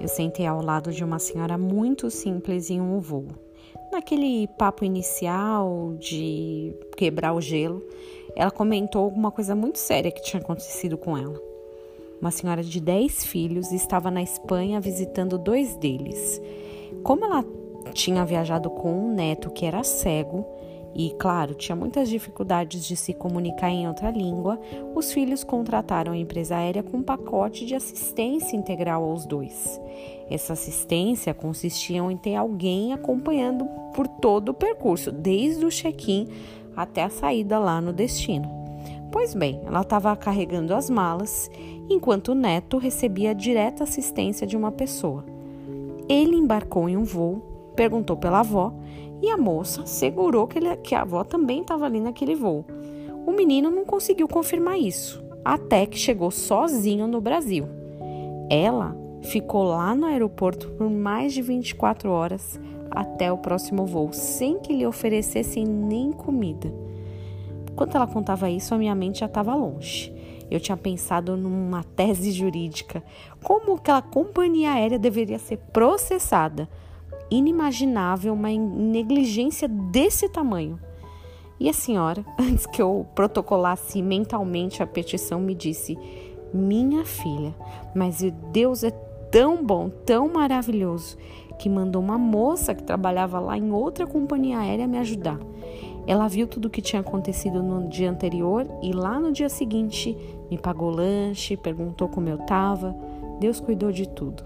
Eu sentei ao lado de uma senhora muito simples em um voo. Naquele papo inicial de quebrar o gelo, ela comentou alguma coisa muito séria que tinha acontecido com ela. Uma senhora de 10 filhos estava na Espanha visitando dois deles. Como ela tinha viajado com um neto que era cego, e, claro, tinha muitas dificuldades de se comunicar em outra língua, os filhos contrataram a empresa aérea com um pacote de assistência integral aos dois. Essa assistência consistia em ter alguém acompanhando por todo o percurso, desde o check-in até a saída lá no destino. Pois bem, ela estava carregando as malas, enquanto o neto recebia direta assistência de uma pessoa. Ele embarcou em um voo, perguntou pela avó e a moça segurou que, ele, que a avó também estava ali naquele voo. O menino não conseguiu confirmar isso, até que chegou sozinho no Brasil. Ela ficou lá no aeroporto por mais de 24 horas até o próximo voo, sem que lhe oferecessem nem comida. Enquanto ela contava isso, a minha mente já estava longe. Eu tinha pensado numa tese jurídica, como aquela companhia aérea deveria ser processada inimaginável uma negligência desse tamanho. E a senhora, antes que eu protocolasse mentalmente a petição, me disse: Minha filha, mas Deus é tão bom, tão maravilhoso, que mandou uma moça que trabalhava lá em outra companhia aérea me ajudar. Ela viu tudo o que tinha acontecido no dia anterior e lá no dia seguinte me pagou lanche, perguntou como eu estava. Deus cuidou de tudo.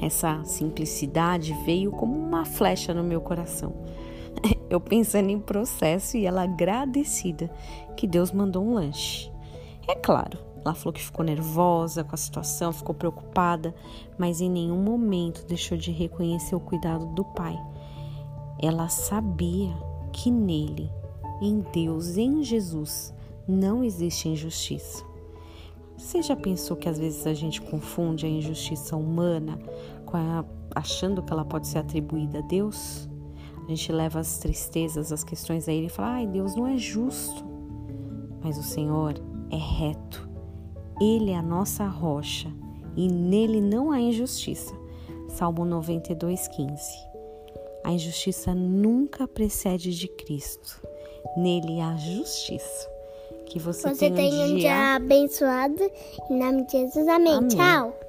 Essa simplicidade veio como uma flecha no meu coração. Eu pensando em processo e ela agradecida que Deus mandou um lanche. É claro, ela falou que ficou nervosa com a situação, ficou preocupada, mas em nenhum momento deixou de reconhecer o cuidado do Pai. Ela sabia que nele, em Deus, em Jesus, não existe injustiça. Você já pensou que às vezes a gente confunde a injustiça humana com a, achando que ela pode ser atribuída a Deus? A gente leva as tristezas, as questões a Ele e fala: ai, Deus não é justo. Mas o Senhor é reto. Ele é a nossa rocha e nele não há injustiça. Salmo 92, 15. A injustiça nunca precede de Cristo. Nele há justiça. Que você, você tenha um, um dia... dia abençoado. Em nome de Jesus, amém. amém. Tchau.